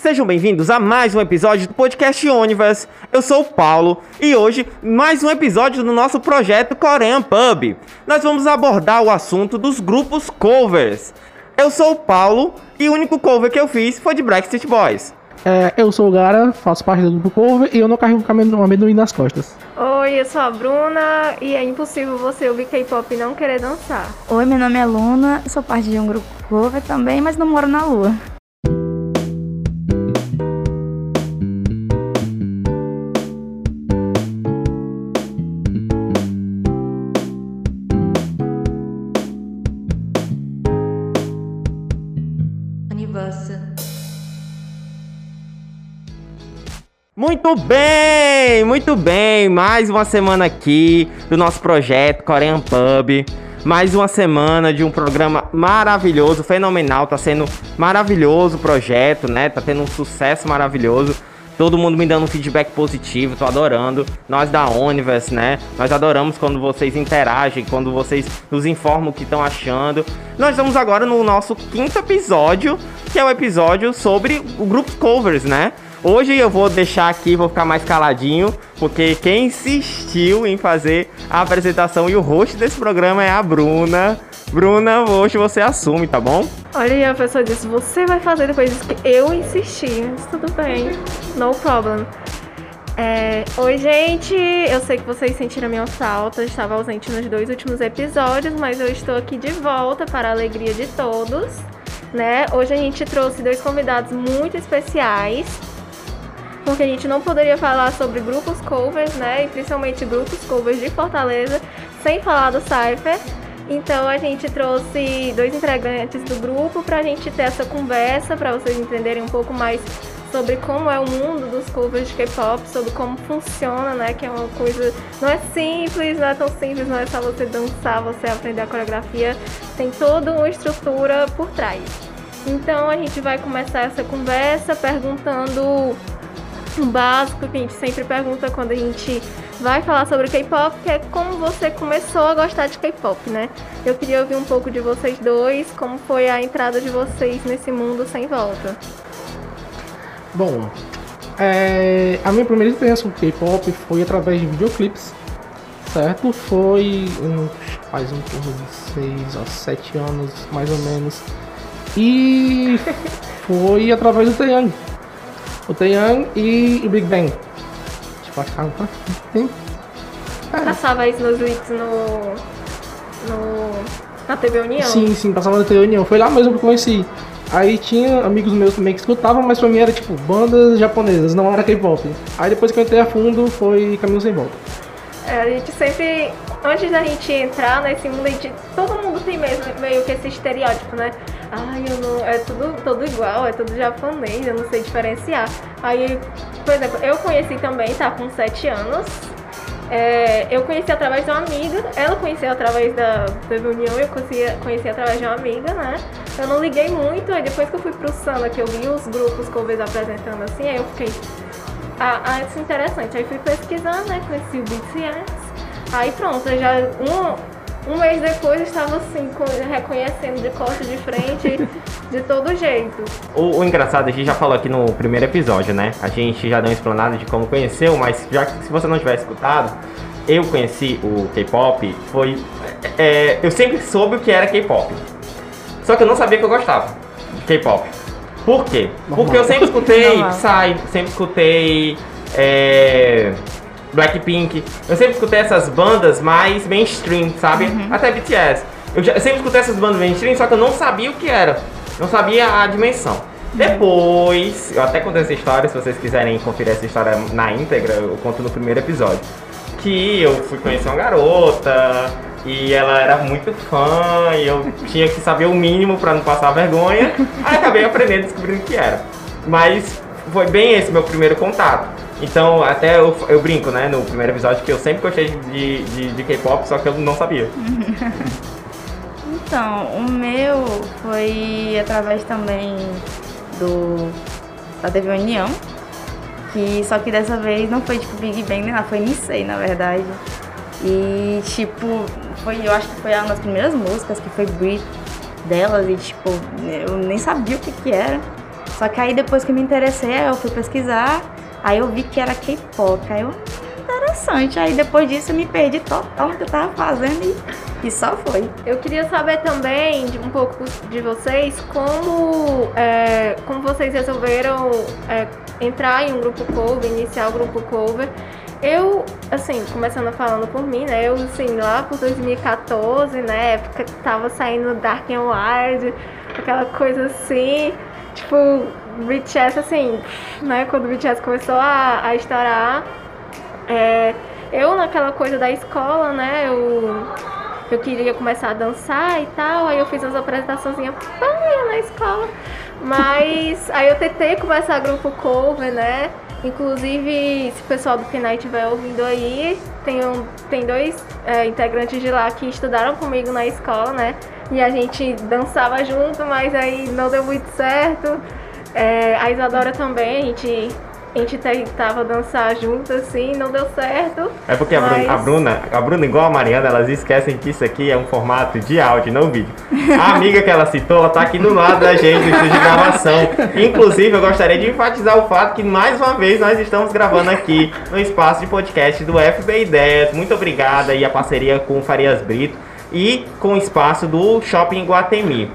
Sejam bem-vindos a mais um episódio do podcast Universe. Eu sou o Paulo e hoje mais um episódio do nosso projeto Korean Pub. Nós vamos abordar o assunto dos grupos covers. Eu sou o Paulo e o único cover que eu fiz foi de Backstreet Boys. É, eu sou o Gara, faço parte do grupo cover e eu não carrego um amendoim nas costas. Oi, eu sou a Bruna e é impossível você ouvir K-pop e não querer dançar. Oi, meu nome é Luna, sou parte de um grupo cover também, mas não moro na lua. Muito bem, muito bem. Mais uma semana aqui do nosso projeto Korean Pub. Mais uma semana de um programa maravilhoso, fenomenal. Tá sendo maravilhoso o projeto, né? Tá tendo um sucesso maravilhoso. Todo mundo me dando um feedback positivo, tô adorando. Nós da Universe, né? Nós adoramos quando vocês interagem, quando vocês nos informam o que estão achando. Nós estamos agora no nosso quinto episódio, que é o episódio sobre o grupo covers, né? Hoje eu vou deixar aqui, vou ficar mais caladinho, porque quem insistiu em fazer a apresentação e o host desse programa é a Bruna. Bruna, hoje você assume, tá bom? Olha aí, a pessoa disse, você vai fazer disso que eu insisti. Mas tudo bem, no problem. É, Oi, gente! Eu sei que vocês sentiram a minha falta, estava ausente nos dois últimos episódios, mas eu estou aqui de volta para a alegria de todos. Né? Hoje a gente trouxe dois convidados muito especiais porque a gente não poderia falar sobre grupos covers, né? E principalmente grupos covers de Fortaleza, sem falar do Cypher. Então a gente trouxe dois integrantes do grupo para a gente ter essa conversa, para vocês entenderem um pouco mais sobre como é o mundo dos covers de K-pop, sobre como funciona, né? Que é uma coisa. Não é simples, não é tão simples, não é só você dançar, você aprender a coreografia. Tem toda uma estrutura por trás. Então a gente vai começar essa conversa perguntando o básico que a gente sempre pergunta quando a gente vai falar sobre K-pop, que é como você começou a gostar de K-pop, né? Eu queria ouvir um pouco de vocês dois, como foi a entrada de vocês nesse mundo sem volta. Bom, é, a minha primeira experiência com K-pop foi através de videoclipes, certo? Foi um, faz um torno de 6 a 7 anos, mais ou menos. E foi através do Taeyang o Taeyang e o Big Bang. Tipo, achava é. Passava isso nos leaks no, no. na TV União? Sim, sim, passava na TV União. Foi lá mesmo que eu conheci. Aí tinha amigos meus também que escutavam, mas pra mim era tipo bandas japonesas, não era K-pop. Aí depois que eu entrei a fundo foi caminho sem volta. É, a gente sempre, antes da gente entrar nesse mundo, a gente, todo mundo tem mesmo meio que esse estereótipo, né? Ai, eu não. É tudo, tudo igual, é tudo japonês, eu não sei diferenciar. Aí, por exemplo, eu conheci também, tá? Com 7 anos. É, eu conheci através de uma amiga, ela conheceu através da TV União, eu conheci, conheci através de uma amiga, né? Eu não liguei muito, aí depois que eu fui pro Sana, que eu vi os grupos vejo apresentando assim, aí eu fiquei. Ah, ah, isso é interessante. Aí fui pesquisar, né? Conheci o BTS. Aí pronto, já um, um mês depois estava assim, reconhecendo de corte de frente, de todo jeito. O, o, engraçado, a gente já falou aqui no primeiro episódio, né? A gente já deu uma explanada de como conheceu, mas já que se você não tiver escutado, eu conheci o K-pop, foi. É, eu sempre soube o que era K-pop. Só que eu não sabia que eu gostava de K-pop. Por quê? Normal. Porque eu sempre escutei Psy, sempre escutei. É, Blackpink. Eu sempre escutei essas bandas mais mainstream, sabe? Uhum. Até BTS. Eu, já, eu, sempre escutei essas bandas mainstream, só que eu não sabia o que era. Não sabia a dimensão. Uhum. Depois, eu até contei essa história, se vocês quiserem conferir essa história na íntegra, eu conto no primeiro episódio. Que eu fui conhecer uma garota e ela era muito fã e eu tinha que saber o mínimo para não passar vergonha. Aí acabei aprendendo, descobrindo o que era. Mas foi bem esse meu primeiro contato. Então, até eu, eu brinco, né, no primeiro episódio, que eu sempre gostei de, de, de K-pop, só que eu não sabia. então, o meu foi através também do da TV União, que só que dessa vez não foi tipo Big Bang nada, foi Nisei, na verdade. E tipo, foi, eu acho que foi uma das primeiras músicas que foi Breathe delas e tipo, eu nem sabia o que que era. Só que aí depois que me interessei, eu fui pesquisar, aí eu vi que era K-pop. Aí eu, interessante. Aí depois disso eu me perdi total que eu tava fazendo e, e só foi. Eu queria saber também de um pouco de vocês como, é, como vocês resolveram é, entrar em um grupo cover, iniciar o grupo cover. Eu, assim, começando falando por mim, né? Eu, assim, lá por 2014, né? Época que tava saindo Dark and Wild, aquela coisa assim. Tipo, BTS, assim, né? Quando o BTS começou a, a estourar, é, eu naquela coisa da escola, né? Eu, eu queria começar a dançar e tal, aí eu fiz umas apresentações na escola. Mas aí eu tentei começar grupo cover, né? Inclusive, se o pessoal do Kenai estiver ouvindo aí, tem, um, tem dois é, integrantes de lá que estudaram comigo na escola, né? E a gente dançava junto, mas aí não deu muito certo. A Isadora também, a gente a gente tentava dançar junto assim, não deu certo. É porque a, Bruna, a, Bruna, a Bruna, igual a Mariana, elas esquecem que isso aqui é um formato de áudio, não vídeo. A amiga que ela citou, ela tá aqui do lado da gente, no de gravação. Inclusive, eu gostaria de enfatizar o fato que mais uma vez nós estamos gravando aqui no espaço de podcast do FB Ideias. Muito obrigada e a parceria com o Farias Brito e com o espaço do Shopping Guatemi.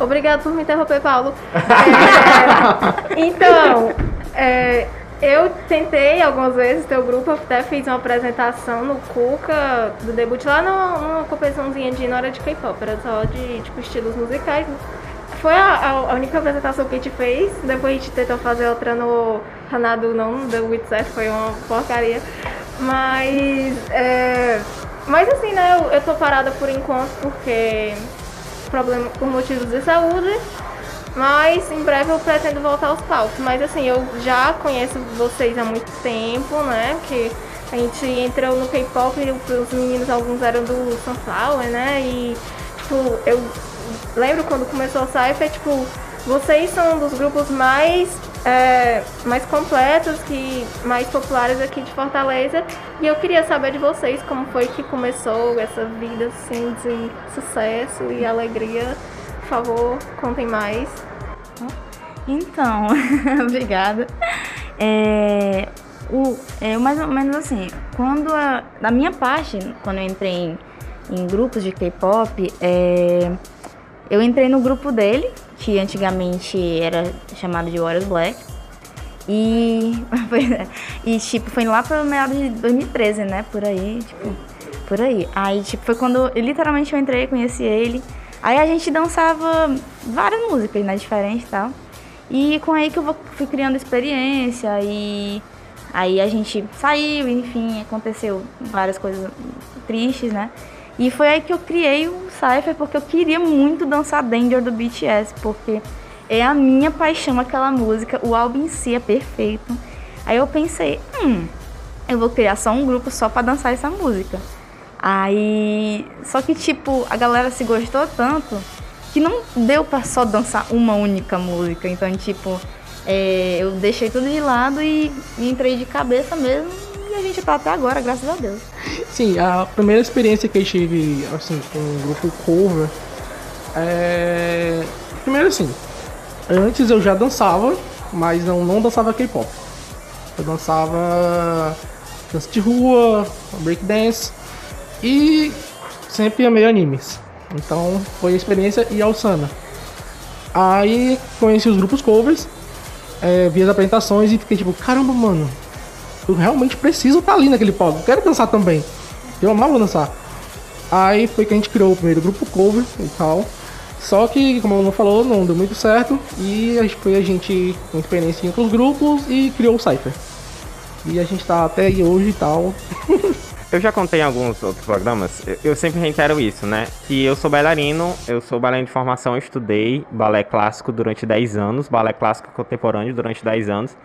Obrigado por me interromper, Paulo. É, então, é, eu tentei algumas vezes ter o grupo, até fiz uma apresentação no Cuca do debut lá numa, competiçãozinha de hora de K-pop, era só de tipo, estilos musicais. Foi a, a, única apresentação que a gente fez, depois a gente tentou fazer outra no Hanadu, não The Witset, foi uma porcaria. Mas, é, mas assim, né, eu, eu tô parada por enquanto porque problema por motivos de saúde. Mas em breve eu pretendo voltar aos palcos. Mas assim, eu já conheço vocês há muito tempo, né? Que a gente entrou no K-pop e os meninos, alguns eram do Sunflower, né? E tipo, eu lembro quando começou a Cypher, tipo, vocês são um dos grupos mais, é, mais completos, que, mais populares aqui de Fortaleza. E eu queria saber de vocês como foi que começou essa vida assim de sucesso e alegria. Por favor, contem mais. Então, obrigada. É, o, é, mais ou menos assim, quando a, da minha parte, quando eu entrei em, em grupos de K-pop, é, eu entrei no grupo dele, que antigamente era chamado de Warriors Black. E, e tipo, foi lá para meados de 2013, né? Por aí, tipo, por aí. Aí, tipo, foi quando literalmente eu entrei, conheci ele. Aí a gente dançava várias músicas, né? Diferentes e tal. E com aí que eu fui criando experiência e aí a gente saiu, enfim, aconteceu várias coisas tristes, né? E foi aí que eu criei o Cypher, porque eu queria muito dançar Danger do BTS, porque é a minha paixão aquela música, o álbum em si é perfeito. Aí eu pensei, hum, eu vou criar só um grupo só para dançar essa música. Aí, só que tipo, a galera se gostou tanto que não deu para só dançar uma única música. Então, tipo, é, eu deixei tudo de lado e entrei de cabeça mesmo a gente tá até agora, graças a Deus. Sim, a primeira experiência que eu tive, assim, com o grupo cover é... Primeiro assim, antes eu já dançava, mas não, não dançava K-pop. Eu dançava dança de rua, breakdance e sempre amei animes. Então foi a experiência e a Alsana. Aí conheci os grupos covers, é, vi as apresentações e fiquei tipo, caramba, mano, eu realmente preciso estar tá ali naquele palco. Eu quero dançar também. Eu amava dançar. Aí foi que a gente criou o primeiro grupo cover e tal. Só que, como não falou, não deu muito certo. E foi a gente com experiência em outros grupos e criou o Cypher. E a gente tá até aí hoje e tal. eu já contei em alguns outros programas, eu sempre reitero isso, né? Que eu sou bailarino, eu sou bailarino de formação, estudei balé clássico durante 10 anos, balé clássico contemporâneo durante 10 anos.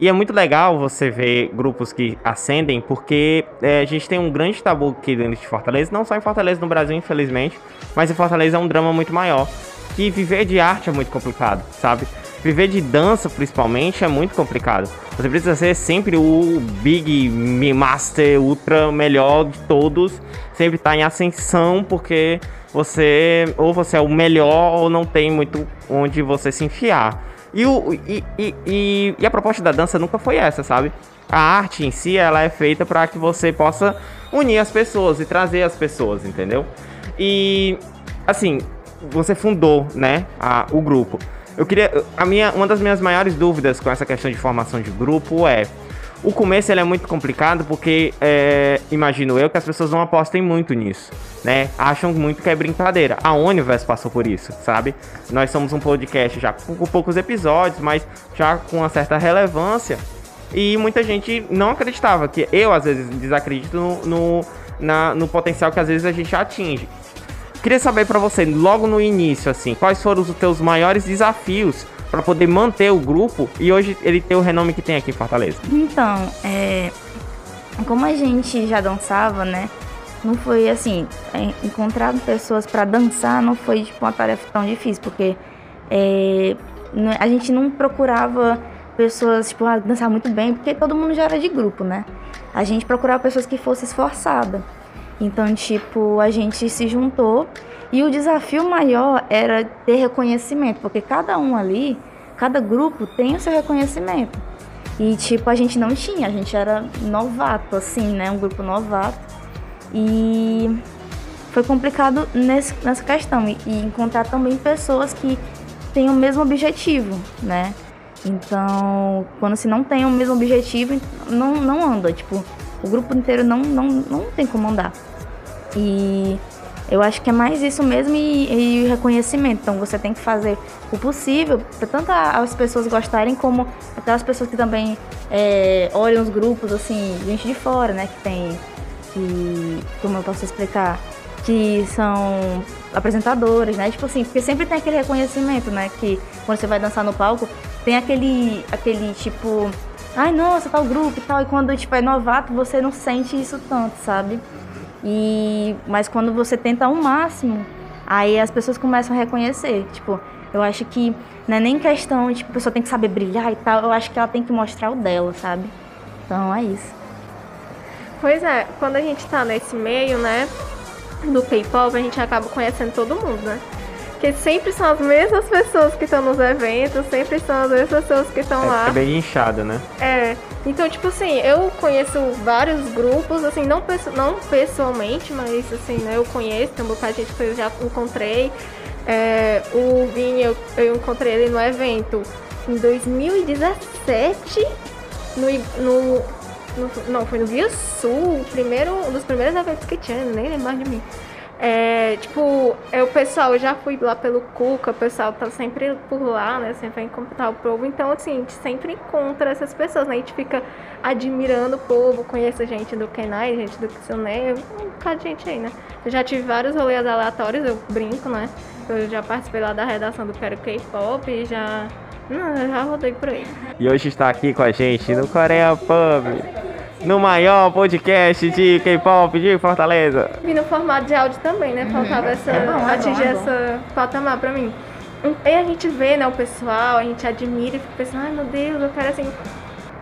E é muito legal você ver grupos que ascendem, porque é, a gente tem um grande tabu aqui dentro de Fortaleza, não só em Fortaleza, no Brasil, infelizmente, mas em Fortaleza é um drama muito maior. Que viver de arte é muito complicado, sabe? Viver de dança, principalmente, é muito complicado. Você precisa ser sempre o big master, ultra melhor de todos, sempre estar tá em ascensão, porque você ou você é o melhor ou não tem muito onde você se enfiar. E, o, e, e, e, e a proposta da dança nunca foi essa, sabe? A arte em si, ela é feita para que você possa unir as pessoas e trazer as pessoas, entendeu? E, assim, você fundou, né, a, o grupo. Eu queria, a minha, uma das minhas maiores dúvidas com essa questão de formação de grupo é o começo é muito complicado porque é, imagino eu que as pessoas não apostem muito nisso, né? Acham muito que é brincadeira. A Universe passou por isso, sabe? Nós somos um podcast já com poucos episódios, mas já com uma certa relevância. E muita gente não acreditava, que eu às vezes desacredito no, no, na, no potencial que às vezes a gente atinge. Queria saber para você, logo no início, assim, quais foram os teus maiores desafios para poder manter o grupo e hoje ele ter o renome que tem aqui em Fortaleza? Então, é, como a gente já dançava, né? Não foi assim, é, encontrar pessoas para dançar não foi tipo, uma tarefa tão difícil, porque é, a gente não procurava pessoas tipo, a dançar muito bem, porque todo mundo já era de grupo, né? A gente procurava pessoas que fossem esforçadas. Então, tipo, a gente se juntou e o desafio maior era ter reconhecimento, porque cada um ali, cada grupo tem o seu reconhecimento. E tipo, a gente não tinha, a gente era novato, assim, né? Um grupo novato. E foi complicado nesse, nessa questão. E, e encontrar também pessoas que têm o mesmo objetivo, né? Então, quando se não tem o mesmo objetivo, não, não anda. Tipo, o grupo inteiro não, não, não tem como andar. E eu acho que é mais isso mesmo e, e reconhecimento. Então você tem que fazer o possível para tanto as pessoas gostarem como aquelas pessoas que também é, olham os grupos, assim, gente de fora, né? Que tem. Que. Como eu posso explicar? Que são apresentadoras, né? Tipo assim, porque sempre tem aquele reconhecimento, né? Que quando você vai dançar no palco, tem aquele. aquele tipo. Ai, nossa, tá o grupo e tal. E quando tipo, é novato, você não sente isso tanto, sabe? E mas quando você tenta ao máximo, aí as pessoas começam a reconhecer. Tipo, eu acho que não é nem questão de tipo, a pessoa tem que saber brilhar e tal, eu acho que ela tem que mostrar o dela, sabe? Então é isso. Pois é, quando a gente tá nesse meio, né, do K-pop, a gente acaba conhecendo todo mundo, né? Porque sempre são as mesmas pessoas que estão nos eventos, sempre são as mesmas pessoas que estão é, lá. É bem inchada, né? É. Então, tipo assim, eu conheço vários grupos, assim, não, não pessoalmente, mas assim, né, eu conheço, tem um bocado de gente que eu já encontrei. É, o Vini, eu, eu encontrei ele no evento em 2017, no, no, no, não, foi no Rio Sul, primeiro, um dos primeiros eventos que tinha, nem lembro mais de mim. É, tipo, o pessoal, eu já fui lá pelo Cuca, o pessoal tá sempre por lá, né? Sempre vai encontrar o povo. Então, assim, a gente sempre encontra essas pessoas, né? A gente fica admirando o povo, conhece gente do Kenai, gente do Kitsune, um bocado de gente aí, né? Eu já tive vários rolês aleatórios, eu brinco, né? Eu já participei lá da redação do Quero K-Pop já. Não, eu já rodei por aí. E hoje está aqui com a gente no Coreia Pub no maior podcast de K-pop de Fortaleza. E no formato de áudio também, né? Faltava essa, é bom, é atingir bom, é essa patamar pra mim. E a gente vê, né, o pessoal, a gente admira e fica pensando, ai meu Deus, eu quero assim.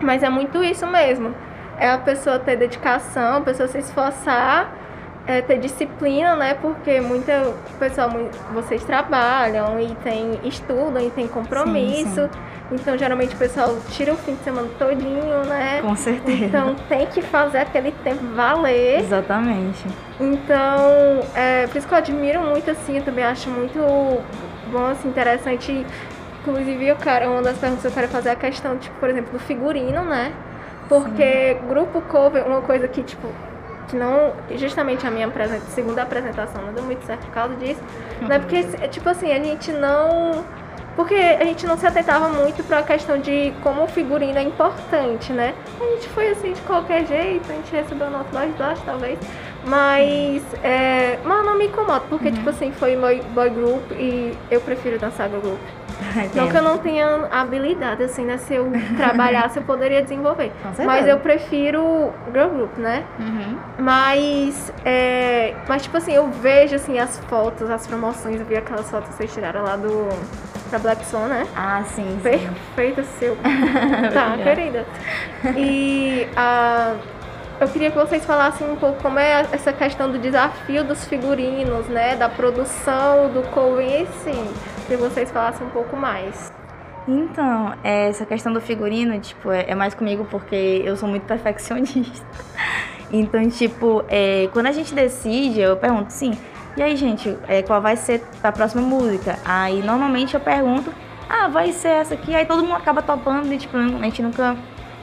Mas é muito isso mesmo. É a pessoa ter dedicação, a pessoa se esforçar, é ter disciplina, né? Porque muita pessoal, vocês trabalham e tem estudam e tem compromisso. Sim, sim. Então, geralmente o pessoal tira o fim de semana todinho, né? Com certeza. Então, tem que fazer aquele tempo valer. Exatamente. Então, é, por isso que eu admiro muito, assim, eu também acho muito bom, assim, interessante. Inclusive, eu quero, uma das perguntas que eu quero fazer é a questão, tipo, por exemplo, do figurino, né? Porque Sim. grupo cover, uma coisa que, tipo, que não. Justamente a minha segunda apresentação não deu muito certo por causa disso. Uhum. Né? Porque, tipo assim, a gente não porque a gente não se atentava muito para a questão de como o figurino é importante, né? A gente foi assim de qualquer jeito, a gente recebeu o nosso baixo talvez. Mas, é, mas não me incomoda, porque, uhum. tipo assim, foi boy, boy group e eu prefiro dançar girl group. Não que eu não tenha habilidade, assim, né? Se eu trabalhasse, eu poderia desenvolver. Mas eu prefiro girl group, né? Uhum. Mas, é, mas, tipo assim, eu vejo, assim, as fotos, as promoções. Eu vi aquelas fotos que vocês tiraram lá do... Da Black Swan, né? Ah, sim, Perfeita seu. tá, querida. E a... Eu queria que vocês falassem um pouco como é essa questão do desafio dos figurinos, né? Da produção, do cover em si que vocês falassem um pouco mais. Então, é, essa questão do figurino, tipo, é, é mais comigo porque eu sou muito perfeccionista. Então, tipo, é, quando a gente decide, eu pergunto sim, e aí, gente, é, qual vai ser a próxima música? Aí, normalmente eu pergunto, ah, vai ser essa aqui. Aí todo mundo acaba topando e, tipo, a gente nunca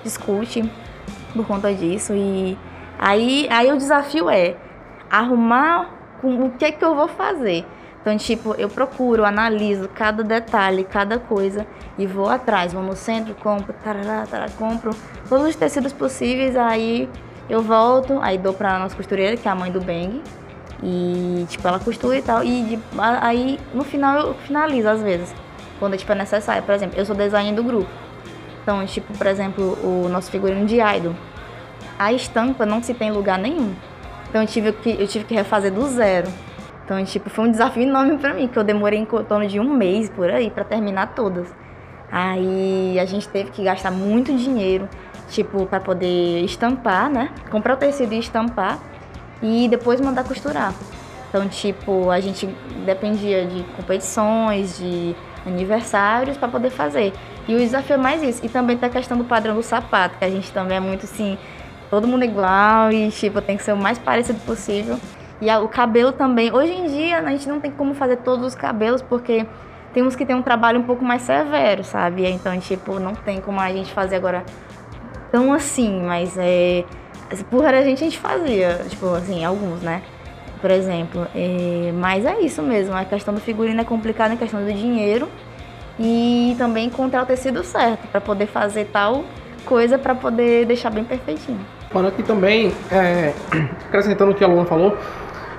discute por conta disso. E aí, aí o desafio é arrumar com o que é que eu vou fazer. Então, tipo, eu procuro, analiso cada detalhe, cada coisa e vou atrás. Vou no centro, compro, tarará, tarará, compro todos os tecidos possíveis. Aí eu volto, aí dou pra nossa costureira, que é a mãe do Bang. E, tipo, ela costura e tal. E aí, no final, eu finalizo às vezes. Quando, tipo, é necessário. Por exemplo, eu sou designer do grupo. Então, tipo, por exemplo, o nosso figurino de idol. A estampa não se tem lugar nenhum. Então, eu tive que, eu tive que refazer do zero. Então, tipo, foi um desafio enorme para mim, que eu demorei em torno de um mês por aí para terminar todas. Aí a gente teve que gastar muito dinheiro, tipo, para poder estampar, né? Comprar o tecido e estampar e depois mandar costurar. Então, tipo, a gente dependia de competições, de aniversários para poder fazer. E o desafio é mais isso. E também tem a questão do padrão do sapato, que a gente também é muito assim, todo mundo igual e, tipo, tem que ser o mais parecido possível. E o cabelo também. Hoje em dia a gente não tem como fazer todos os cabelos porque temos que ter um trabalho um pouco mais severo, sabe? Então, tipo, não tem como a gente fazer agora tão assim, mas é. Por a gente a gente fazia, tipo, assim, alguns, né? Por exemplo. É, mas é isso mesmo, a questão do figurino é complicada, a questão do dinheiro. E também encontrar o tecido certo para poder fazer tal coisa para poder deixar bem perfeitinho. Falando aqui também, é, acrescentando o que a Luna falou,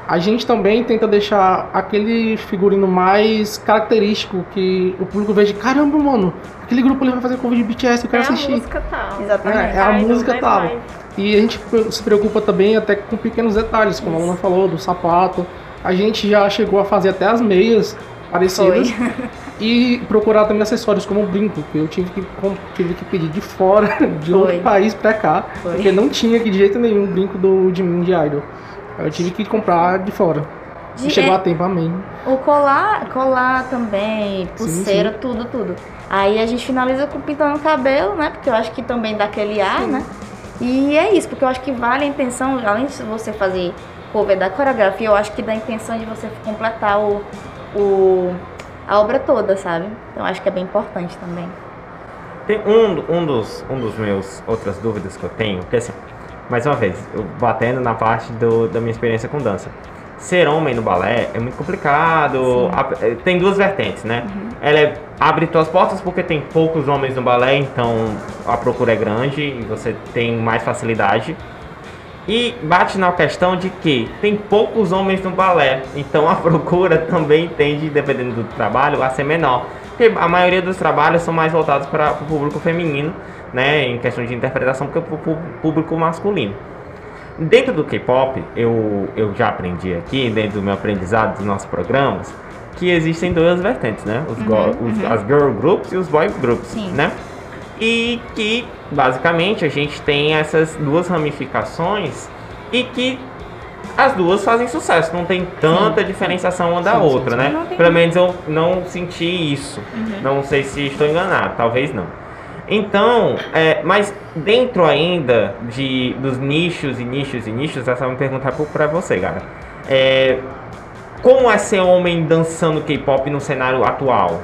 a gente também tenta deixar aquele figurino mais característico que o público veja, caramba, mano, aquele grupo ali vai fazer cover de BTS, eu quero é assistir. a música tal. Exatamente. É, é a Idol, música tal. E a gente se preocupa também até com pequenos detalhes, como a Luna falou, do sapato. A gente já chegou a fazer até as meias parecidas. Foi. E procurar também acessórios como brinco, que eu tive que, tive que pedir de fora, de Foi. outro país pra cá, Foi. porque não tinha aqui de jeito nenhum brinco do de mim de Idol. Eu tive que comprar de fora. De- E chegou é- a tempo, amém. O colar, colar também, pulseira, sim. tudo, tudo. Aí a gente finaliza com pintando o cabelo, né? Porque eu acho que também dá aquele ar, né? E é isso, porque eu acho que vale a intenção, além de você fazer cover da coreografia, eu acho que dá a intenção de você completar o, o, a obra toda, sabe? Então eu acho que é bem importante também. Tem um, um, dos, um dos meus outras dúvidas que eu tenho, que assim, mais uma vez, batendo na parte do, da minha experiência com dança. Ser homem no balé é muito complicado. eh, tem duas vertentes, né? Ela é, abre tuas portas porque tem poucos homens no balé, então a procura é grande e você tem mais facilidade. E bate na questão de que tem poucos homens no balé, então a procura também tende, dependendo do trabalho, a ser menor. Porque a maioria dos trabalhos são mais voltados para o público feminino, né, em questão de interpretação, porque para o público masculino. Dentro do K-pop, eu, eu já aprendi aqui, dentro do meu aprendizado dos nossos programas, que existem duas vertentes, né? Os, go- os- As girl groups e os boy groups, Sim. né? E que, basicamente, a gente tem essas duas ramificações e que as duas fazem sucesso. Não tem tanta diferenciação uma da Sim, sim, outra, sim. né? Pelo menos eu não senti isso. Não sei se estou enganado, talvez não. Então, é, mas dentro ainda de, dos nichos e nichos e nichos, essa é uma pergunta para você, cara. É, como é ser homem dançando K-pop no cenário atual?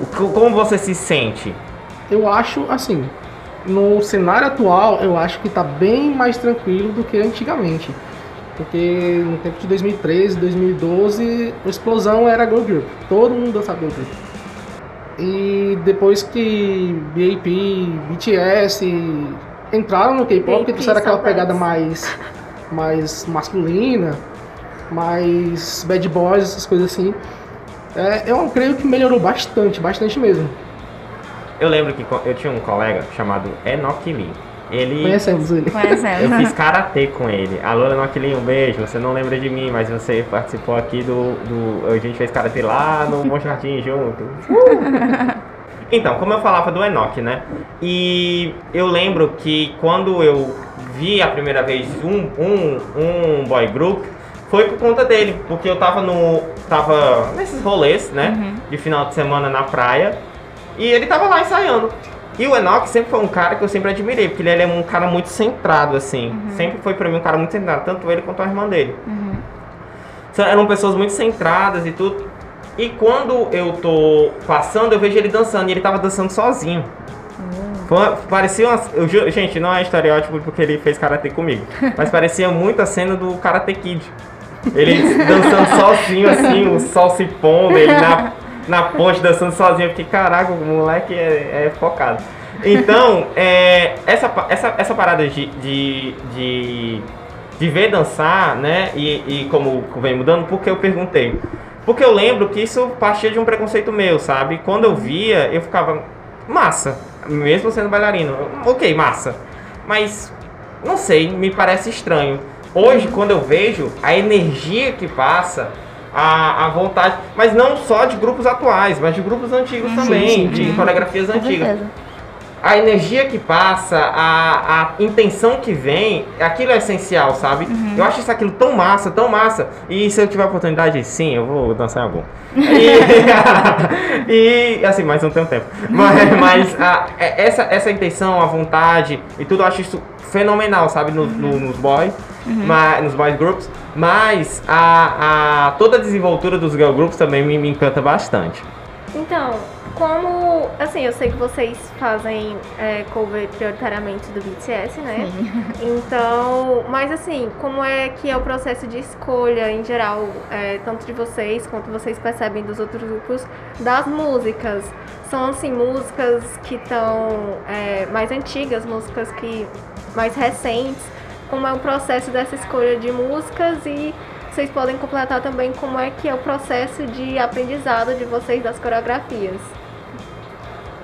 O co- Como você se sente? Eu acho assim, no cenário atual, eu acho que tá bem mais tranquilo do que antigamente. Porque no tempo de 2013, 2012, a explosão era girl group. Todo mundo dançava girl group. E depois que BAP, BTS entraram no K-pop, que trouxeram aquela pegada mais, mais masculina, mais bad boys, essas coisas assim. É, eu creio que melhorou bastante, bastante mesmo. Eu lembro que eu tinha um colega chamado Enoch Lee. Ele. Conhecemos ele. Eu Conhecendo. fiz karatê com ele. Alô, Enoch Lee, um beijo. Você não lembra de mim, mas você participou aqui do. do a gente fez karatê lá no Bom Jardim junto. Então, como eu falava do Enoch, né? E eu lembro que quando eu vi a primeira vez um, um, um boy group, foi por conta dele, porque eu tava no. tava nesses rolês, né? De final de semana na praia. E ele tava lá ensaiando. E o Enoch sempre foi um cara que eu sempre admirei, porque ele é um cara muito centrado, assim. Sempre foi pra mim um cara muito centrado, tanto ele quanto a irmã dele. São- Eram pessoas muito centradas e tudo. E quando eu tô passando, eu vejo ele dançando, e ele tava dançando sozinho. Foi- Parecia uma, eu gente, não é estereótipo porque ele fez karatê comigo, mas parecia muito a cena do Karate Kid. Ele dançando sozinho, assim, o sol se pondo, ele na, na ponte dançando sozinho. Fiquei, caraca, o moleque é, é focado. Então, é, essa, essa, essa parada de, de, de, de ver dançar, né, e, e como vem mudando, porque eu perguntei. Porque eu lembro que isso partia de um preconceito meu, sabe? Quando eu via, eu ficava, massa, mesmo sendo bailarino. Ok, massa. Mas, não sei, me parece estranho. Hoje, quando eu vejo a energia que passa, a, a vontade, mas não só de grupos atuais, mas de grupos antigos também, de coreografias Com antigas certeza. a energia que passa, a, a intenção que vem, aquilo é essencial, sabe? Eu acho isso aquilo tão massa, tão massa. E se eu tiver oportunidade, sim, eu vou dançar em algum. E, e, assim, mas não tenho tempo. Mas, mas a- é- essa, essa intenção, a vontade e tudo, eu acho isso fenomenal, sabe? No- no- nos boys, ma- nos boys groups. Mas a, a, toda a desenvoltura dos girl groups também me, me encanta bastante. Então, como. Assim, eu sei que vocês fazem é, cover prioritariamente do BTS, né? Então. Mas assim, como é que é o processo de escolha em geral, é, tanto de vocês quanto vocês percebem dos outros grupos, das músicas? São assim, músicas que estão mais antigas, músicas que mais recentes. Como é o processo dessa escolha de músicas e vocês podem completar também como é que é o processo de aprendizado de vocês das coreografias.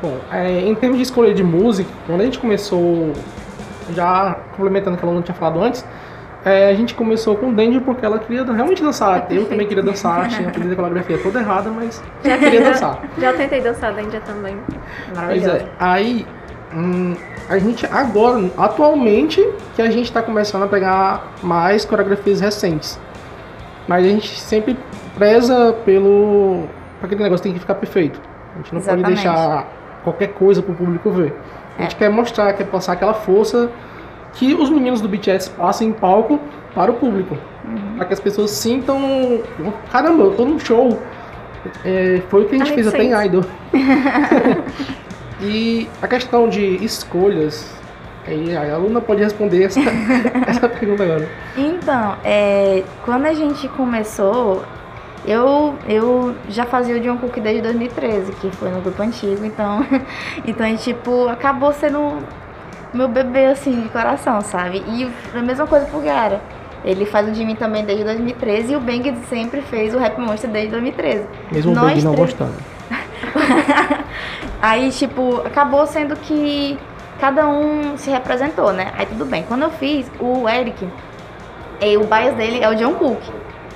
Bom, é, em termos de escolha de música, quando a gente começou, já complementando o que ela não tinha falado antes, é, a gente começou com Danger porque ela queria realmente dançar. Eu também queria dançar, tinha aprendido a coreografia toda errada, mas já queria dançar. Já tentei dançar da Índia também. Pois Maravilhoso. é, aí hum, a gente agora, atualmente, que a gente tá começando a pegar mais coreografias recentes. Mas a gente sempre preza pelo. aquele negócio tem que ficar perfeito. A gente não pode Exatamente. deixar qualquer coisa pro público ver. A gente quer mostrar, quer passar aquela força que os meninos do BTS passam em palco para o público. Para que as pessoas sintam. Caramba, eu tô num show. É, foi o que a gente A fez até em. Idol. e a questão de escolhas. Aí a aluna pode responder essa, essa pergunta agora. Então, é, quando a gente começou, eu, eu já fazia o John Cook desde 2013, que foi no grupo antigo, então, então tipo, acabou sendo meu bebê, assim, de coração, sabe? E a mesma coisa pro Gara. Ele faz o Jimmy também desde 2013 e o Bang sempre fez o Rap Monster desde 2013. Mesmo o Nós Bang não três- gostando. Aí, tipo, acabou sendo que cada um se representou, né? Aí tudo bem. Quando eu fiz, o Eric, eh, o bias dele é o John Cook.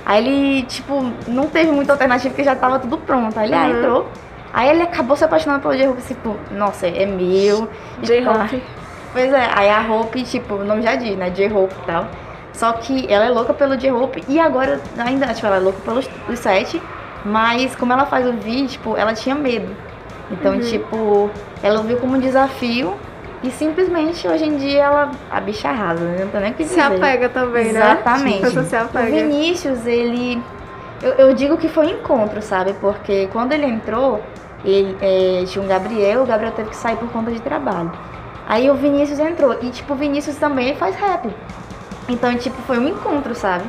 Aí ele, tipo, não teve muita alternativa porque já tava tudo pronto. Aí ele ah, Uhum. entrou. Aí ele acabou se apaixonando pelo J-Hope, tipo, nossa, é meu. J-Hope. Pois é, aí a Hope, tipo, o nome já diz, né? J-Hope e tal. Só que ela é louca pelo J-Hope e agora ainda, tipo, ela é louca pelos os sete. Mas como ela faz o vídeo, tipo, ela tinha medo. Então, tipo, ela viu como um desafio e simplesmente hoje em dia ela. A bicha arrasa, né? Não tem nem o que Se dizer. apega também, né? Exatamente. Pessoa se O. Vinícius, ele. Eu, eu digo que foi um encontro, sabe? Porque quando ele entrou, ele é, tinha um Gabriel, o Gabriel teve que sair por conta de trabalho. Aí o Vinícius entrou. E, tipo, o Vinícius também faz rap. Então, tipo, foi um encontro, sabe?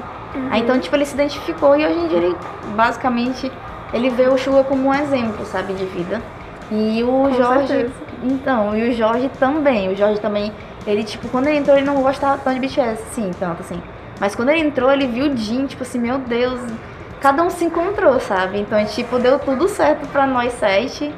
Aí, então, tipo, ele se identificou e hoje em dia ele, basicamente, ele vê o Suga como um exemplo, sabe, de vida. E o Com Jorge. certeza. Então, e o Jorge também. O Jorge também, ele, tipo, quando ele entrou, ele não gostava tanto de BTS, sim, tanto assim. Mas quando ele entrou, ele viu o Jin, tipo assim, meu Deus, cada um se encontrou, sabe? Então, tipo, deu tudo certo pra nós sete.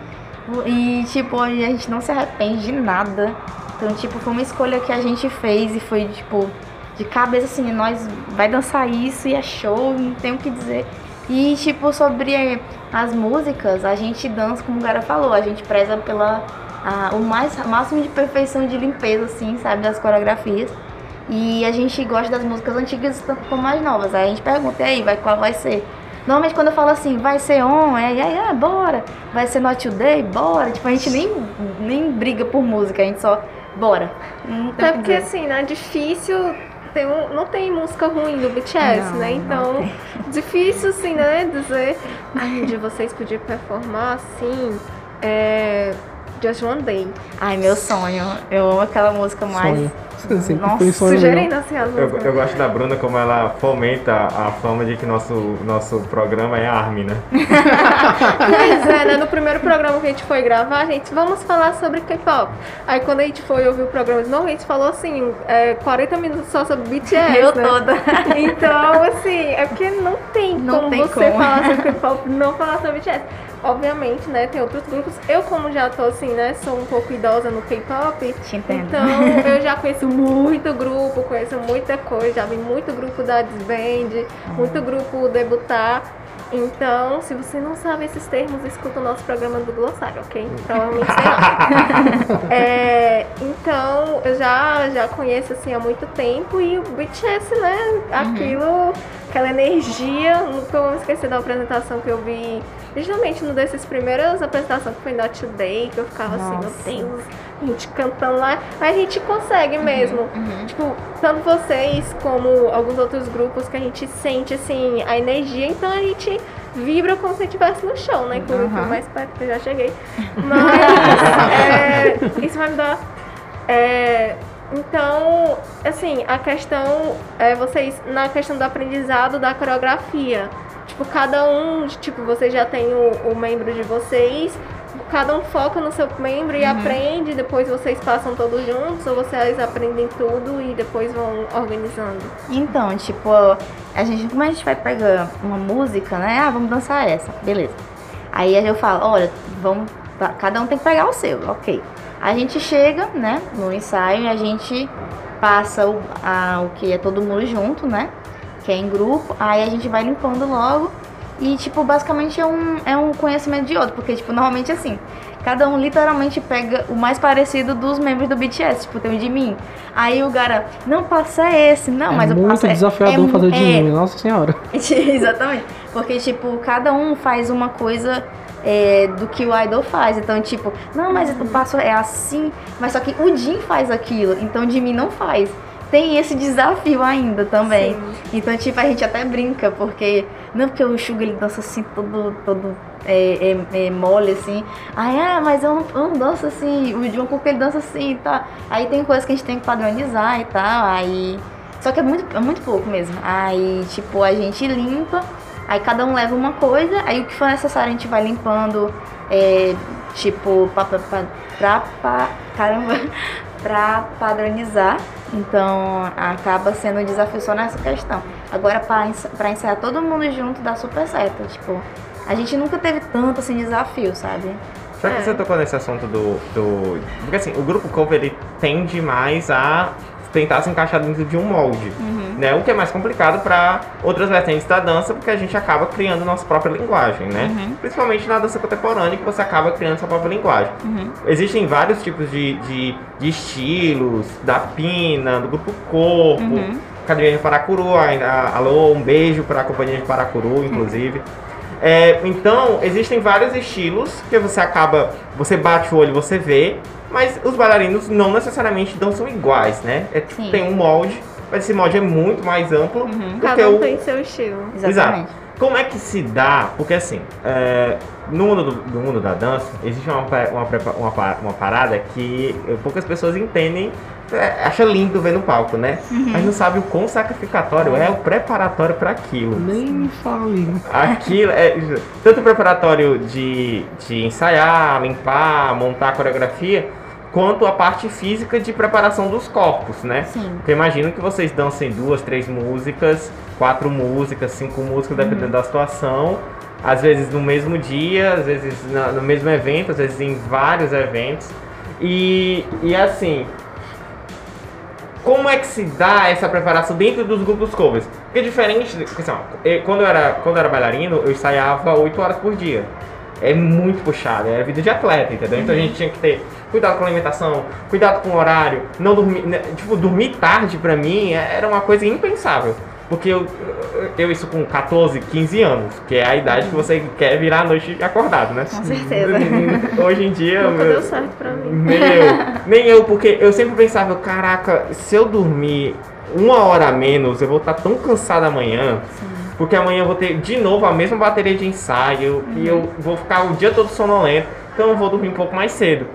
E, tipo, a gente não se arrepende de nada. Então, tipo, foi uma escolha que a gente fez e foi, tipo, de cabeça assim, nós vai dançar isso e é show, não tem o que dizer. E, tipo, sobre as músicas, a gente dança, como o Gara falou, a gente preza pela a- o mais, máximo de perfeição de limpeza, assim, sabe, das coreografias. E a gente gosta das músicas antigas tanto como as novas. Aí a gente pergunta, e aí, vai, qual vai ser? Normalmente quando eu falo assim, vai ser on, é, é, é, bora. Vai ser not today, bora. Tipo, a gente nem, nem briga por música, a gente só, bora. Até que porque assim, né? Difícil. Tem um, não tem música ruim do BTS, Não, né? Então, difícil assim, né? Dizer. De vocês poder performar assim. É. Just One Day. Ai, meu sonho. Eu amo aquela música mais. Sonho. Sempre Nossa. Sugerindo assim as Eu, músicas. eu gosto da Bruna como ela fomenta a fama de que nosso, nosso programa é ARMY, né? Pois é, né? No primeiro programa que a gente foi gravar, gente, vamos falar sobre K-pop. Aí quando a gente foi ouvir o programa de novo, a gente falou assim, é, 40 minutos só sobre BTS. Eu né? toda. Então, assim, é porque não tem Não como tem você como. falar sobre K-pop e não falar sobre BTS. Obviamente, né, tem outros grupos. Eu, como já tô assim, né, sou um pouco idosa no K-pop. Então, eu já conheço muito grupo, conheço muita coisa, já vi muito grupo da Disband, muito grupo debutar. Então, se você não sabe esses termos, escuta o nosso programa do Glossário, ok? Provavelmente lá. É, então, eu já, já conheço assim há muito tempo e o BTS, né? Aquilo, aquela energia, nunca vou me esquecer da apresentação que eu vi, justamente no desses primeiras apresentações que foi Not Today, que eu ficava assim, Nossa. meu Deus, a gente cantando lá, mas a gente consegue mesmo. Tipo, tanto vocês como alguns outros grupos que a gente sente assim a energia, então a gente vibra como se estivesse no show, né? Inclusive Aham. mais perto que eu já cheguei. Mas é, isso vai me dar. é, então, assim, a questão é vocês, na questão do aprendizado da coreografia. Tipo, cada um, tipo, vocês já tem o, o membro de vocês, cada um foca no seu membro e aprende, depois vocês passam todos juntos, ou vocês aprendem tudo e depois vão organizando. Então, tipo, a gente, como a gente vai pegar uma música, né? Ah, vamos dançar essa, beleza. Aí eu falo, olha, vamos, tá, cada um tem que pegar o seu, ok. A gente chega, né, no ensaio e a gente passa o, a, o que é todo mundo junto, né? Que é em grupo, aí a gente vai limpando logo e, tipo, basicamente é um, é um conhecimento de outro, porque, tipo, normalmente assim, cada um literalmente pega o mais parecido dos membros do BTS, tipo, tem o de mim. Aí o cara, não, passa esse, não, é mas eu muito passo desafiador é, fazer de é, mim, nossa senhora. Exatamente. Porque, tipo, cada um faz uma coisa é, do que o idol faz. Então, tipo, não, mas o passo é assim, mas só que o Jin faz aquilo, então o Jimmy não faz. Tem esse desafio ainda também. Sim. Então, tipo, a gente até brinca, porque. Não, porque o Suga ele dança assim, todo, todo é, é, é mole, assim. Aí, ah, mas eu não, eu não danço assim. O Jungkook ele dança assim tá. Aí tem coisas que a gente tem que padronizar e tal. Aí. Só que é muito, é muito pouco mesmo. Aí, tipo, a gente limpa, aí cada um leva uma coisa, aí o que for necessário a gente vai limpando, é, tipo, pra, pra, pra, pra, caramba, pra padronizar. Então acaba sendo um desafio só nessa questão. Agora, pra, pra ensaiar todo mundo junto, dá super certo. Tipo, a gente nunca teve tanto assim desafio, sabe? Já que É. você tocou nesse assunto do, do. Porque assim, o grupo cover ele tende mais a tentar se encaixar dentro de um molde. Né? O que é mais complicado para outras vertentes da dança, porque a gente acaba criando nossa própria linguagem, né? Principalmente na dança contemporânea, que você acaba criando sua própria linguagem. Existem vários tipos de, de, de estilos, da Pina, do grupo Corpo, Academia de Paracuru, a- a- alô, um beijo para a companhia de Paracuru, inclusive. É, então, existem vários estilos que você acaba, você bate o olho, você vê, mas os bailarinos não necessariamente dançam iguais, né? É, Sim. tem um molde, mas esse molde é muito mais amplo do que Cada um o, tem seu estilo. Exatamente. como é que se dá? Porque assim, é, no, mundo do, do mundo da dança, existe uma, uma, uma, uma parada que poucas pessoas entendem, é, acha lindo ver no palco, né? Mas não sabe o quão sacrificatório é o preparatório para aquilo. Nem me fale. Aquilo é tanto o preparatório de, de ensaiar, limpar, montar a coreografia, quanto a parte física de preparação dos corpos, né? Sim. Porque imagino que vocês dancem duas, três músicas, quatro músicas, cinco músicas, dependendo da situação. Às vezes no mesmo dia, às vezes no mesmo evento, às vezes em vários eventos. E, e assim, como é que se dá essa preparação dentro dos grupos covers? Porque diferente, assim, quando, eu era, quando eu era bailarino, eu ensaiava 8 horas por dia. É muito puxado, é vida de atleta, entendeu? Então a gente tinha que ter cuidado com a alimentação, cuidado com o horário, não dormir, né, tipo, dormir tarde pra mim é- era uma coisa impensável. Porque eu, eu isso com 14, 15 anos, que é a idade que você quer virar a noite acordado, né? Com certeza. Hoje em dia. Nunca deu certo pra mim. nem eu. Nem eu, porque eu sempre pensava, caraca, se eu dormir uma hora a menos, eu vou estar tão cansado amanhã. Porque amanhã eu vou ter de novo a mesma bateria de ensaio e eu vou ficar o dia todo sonolento. Então eu vou dormir um pouco mais cedo.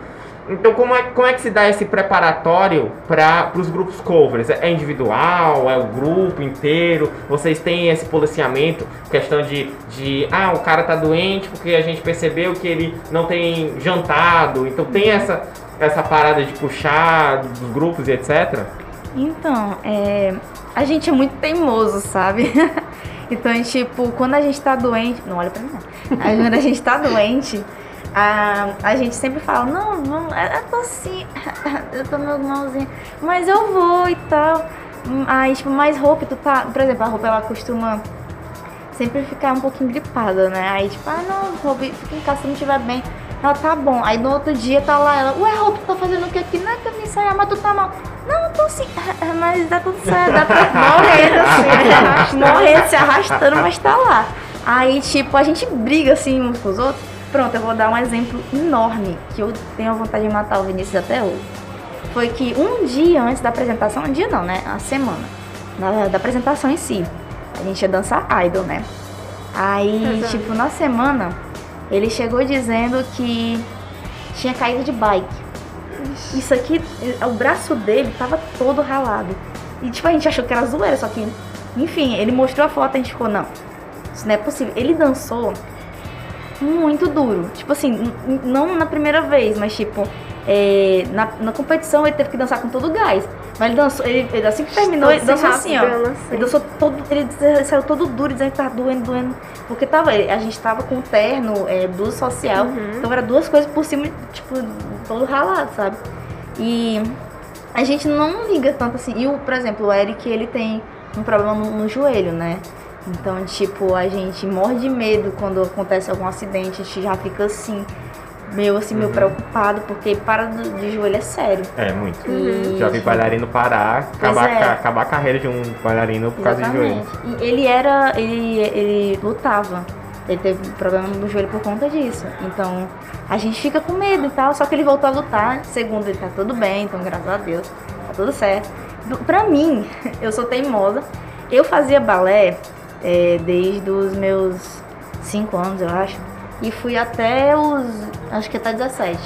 Então como é, como é que se dá esse preparatório para os grupos covers? É individual? É o grupo inteiro? Vocês têm esse policiamento? Questão de, de ah, o cara tá doente porque a gente percebeu que ele não tem jantado. Então tem essa, essa parada de puxar dos grupos e etc. Então, é, a gente é muito teimoso, sabe? Então, tipo, quando a gente tá doente. Não olha pra mim, não. Quando a gente tá doente, a, a gente sempre fala: Não, vamos, eu tô assim, eu tô meio malzinho, mas eu vou e tal. Aí, tipo, mais roupa, tu tá. Por exemplo, a roupa ela costuma sempre ficar um pouquinho gripada, né? Aí, tipo, ah, não, Ruby, fica em casa se não estiver bem. Ela tá bom. Aí no outro dia tá lá ela, ué, tu tá fazendo o que aqui? Não é que eu me ensaiar, mas tu tá mal. Não, eu tô assim, mas dá tudo certo, dá pra morrendo assim, morrendo, se arrastando, mas tá lá. Aí, tipo, a gente briga assim uns com os outros. Pronto, eu vou dar um exemplo enorme, que eu tenho vontade de matar o Vinícius até hoje. Foi que um dia antes da apresentação, um dia não, né? A semana. Da, da apresentação em si. A gente ia dançar idol, né? Aí, Exato. tipo, na semana, ele chegou dizendo que tinha caído de bike. Isso aqui, o braço dele tava todo ralado. E, tipo, a gente achou que era zoeira, só que, enfim, ele mostrou a foto e a gente ficou, não, isso não é possível. Ele dançou muito duro. Tipo assim, não na primeira vez, mas tipo, é, na, na competição ele teve que dançar com todo o gás. Mas ele dançou, ele, ele assim que terminou, ele dançou assim, ó. Ele dançou todo, ele saiu todo duro, dizendo que tava doendo, doendo. Porque tava, a gente tava com terno, é, blusa social, Uhum. então era duas coisas por cima, tipo, todo ralado, sabe? E a gente não liga tanto assim. E o, por exemplo, o Eric, ele tem um problema no, no joelho, né? Então, tipo, a gente morre de medo quando acontece algum acidente, a gente já fica assim, meio assim, meio Uhum. preocupado, porque para de joelho é sério. É, muito. E, Já vi bailarino parar, acabar, é. ca- acabar a carreira de um bailarino por causa de joelho. Exatamente. E ele era. Ele, ele lutava. Ele teve problema no joelho por conta disso. Então, a gente fica com medo e tal. Só que ele voltou a lutar. Segundo, ele tá tudo bem, então graças a Deus. Tá tudo certo. Pra mim, eu sou teimosa. Eu fazia balé é, desde os meus 5 anos, eu acho. E fui até os. Acho que até 17.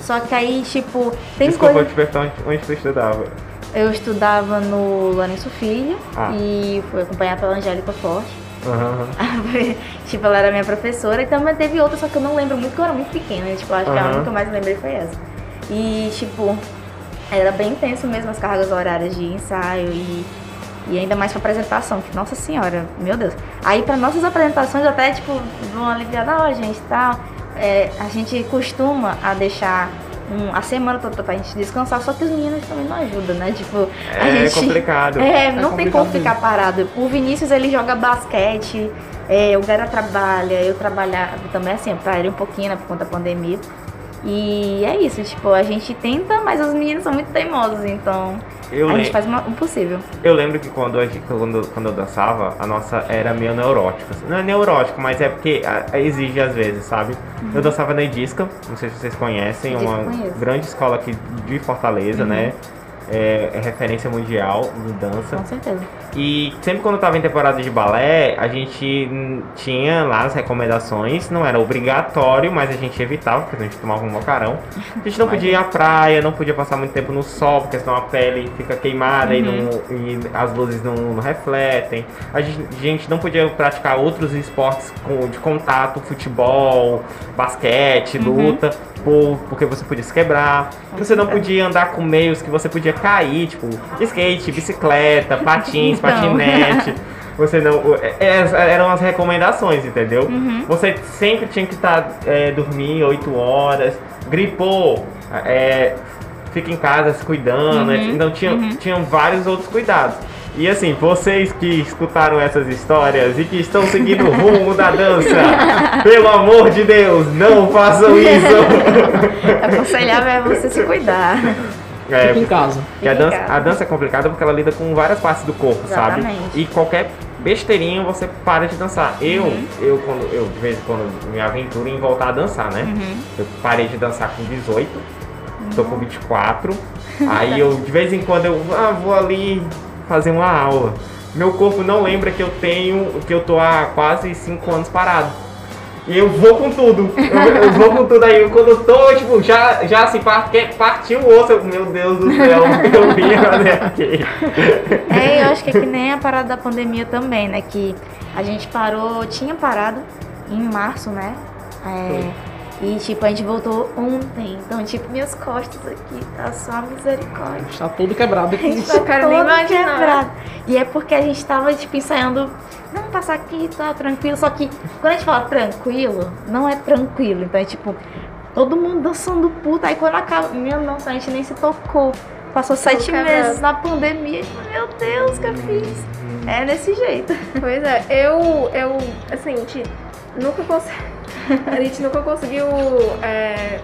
Só que aí, tipo, tem Desculpa, coisa. perguntar onde, tu estudava. Eu estudava no Lourenço Filho Ah. e fui acompanhada pela Angélica Forte. Aham. tipo, ela era minha professora e também teve outra, só que eu não lembro muito, porque eu era muito pequena. Tipo, acho que a única que eu mais lembrei foi essa. E, tipo, era bem intenso mesmo as cargas horárias de ensaio e, e ainda mais pra apresentação, que, nossa senhora, meu Deus. Aí, pra nossas apresentações, até, tipo, uma aliviada, ó, gente, tal. É, a gente costuma a deixar um- a semana toda pra gente descansar, só que os meninos também não ajudam, né? Tipo, a É gente. complicado. É, não tem como ficar parado. O Vinícius, ele joga basquete, é, o Gara trabalha, eu trabalhava também, assim, pra ele um pouquinho, né, por conta da pandemia. E é isso, tipo, a gente tenta, mas os meninos são muito teimosos, então Eu, a gente faz o possível. eu lembro que quando, gente- quando, quando eu dançava, a nossa era meio neurótica. assim. Não é neurótico, mas é porque exige às vezes, sabe? Eu dançava na Edisca, não sei se vocês conhecem, Edisca uma conheço. grande escola aqui de Fortaleza, né? É, é referência mundial em dança. Com certeza. E sempre quando eu tava em temporada de balé, a gente tinha lá as recomendações, não era obrigatório, mas a gente evitava, porque a gente tomava um mocarão. A gente não podia ir à praia, não podia passar muito tempo no sol, porque senão a pele fica queimada e, não- e as luzes não, não refletem. A gente, a gente não podia praticar outros esportes com- de contato, futebol, basquete, luta, por- porque você podia se quebrar. Você não podia andar com meios que você podia cair, tipo skate, bicicleta, patins, Não. patinete. Você não. é- é- eram as recomendações, entendeu? Uhum. Você sempre tinha que estar é, dormir 8 horas. Gripou, é, fica em casa se cuidando. Uhum. Então tinha, tinham vários outros cuidados. E assim, vocês que escutaram essas histórias e que estão seguindo o rumo da dança, pelo amor de Deus, não façam isso! Aconselhável é você se cuidar. É, Fica em casa. a dança, casa. a dança é complicada porque ela lida com várias partes do corpo, sabe? Exatamente. E qualquer besteirinha você para de dançar. Eu, Uhum. eu quando eu de vez em quando me aventuro em voltar a dançar, né? Uhum. Eu parei de dançar com 18, tô com 24. Aí eu de vez em quando eu ah, vou ali fazer uma aula. Meu corpo não lembra que eu tenho, que eu tô há quase 5 anos parado. E eu vou com tudo. Eu, eu vou com tudo aí. Quando eu tô, tipo, já, já assim, partiu o osso. eu, Meu Deus do céu, eu vim fazer aqui. É, eu acho que é que nem a parada da pandemia também, né? Que a gente parou, tinha parado em março, né? É, e tipo, a gente voltou ontem. Então, tipo, minhas costas aqui, tá só a misericórdia. Está todo quebrado A gente aqui. tá quero nem imaginar. quebrado. E é porque a gente tava, tipo, ensaiando. Não, passar aqui, tá tranquilo. Só que quando a gente fala tranquilo, não é tranquilo. Então é tipo, todo mundo dançando puta. Aí quando acaba. Minha nossa, a gente nem se tocou. Passou sete quebrado. meses na pandemia. e, Meu Deus, o que eu fiz? É desse jeito. Pois é, eu, eu, assim, a gente nunca consegui, a gente nunca conseguiu é,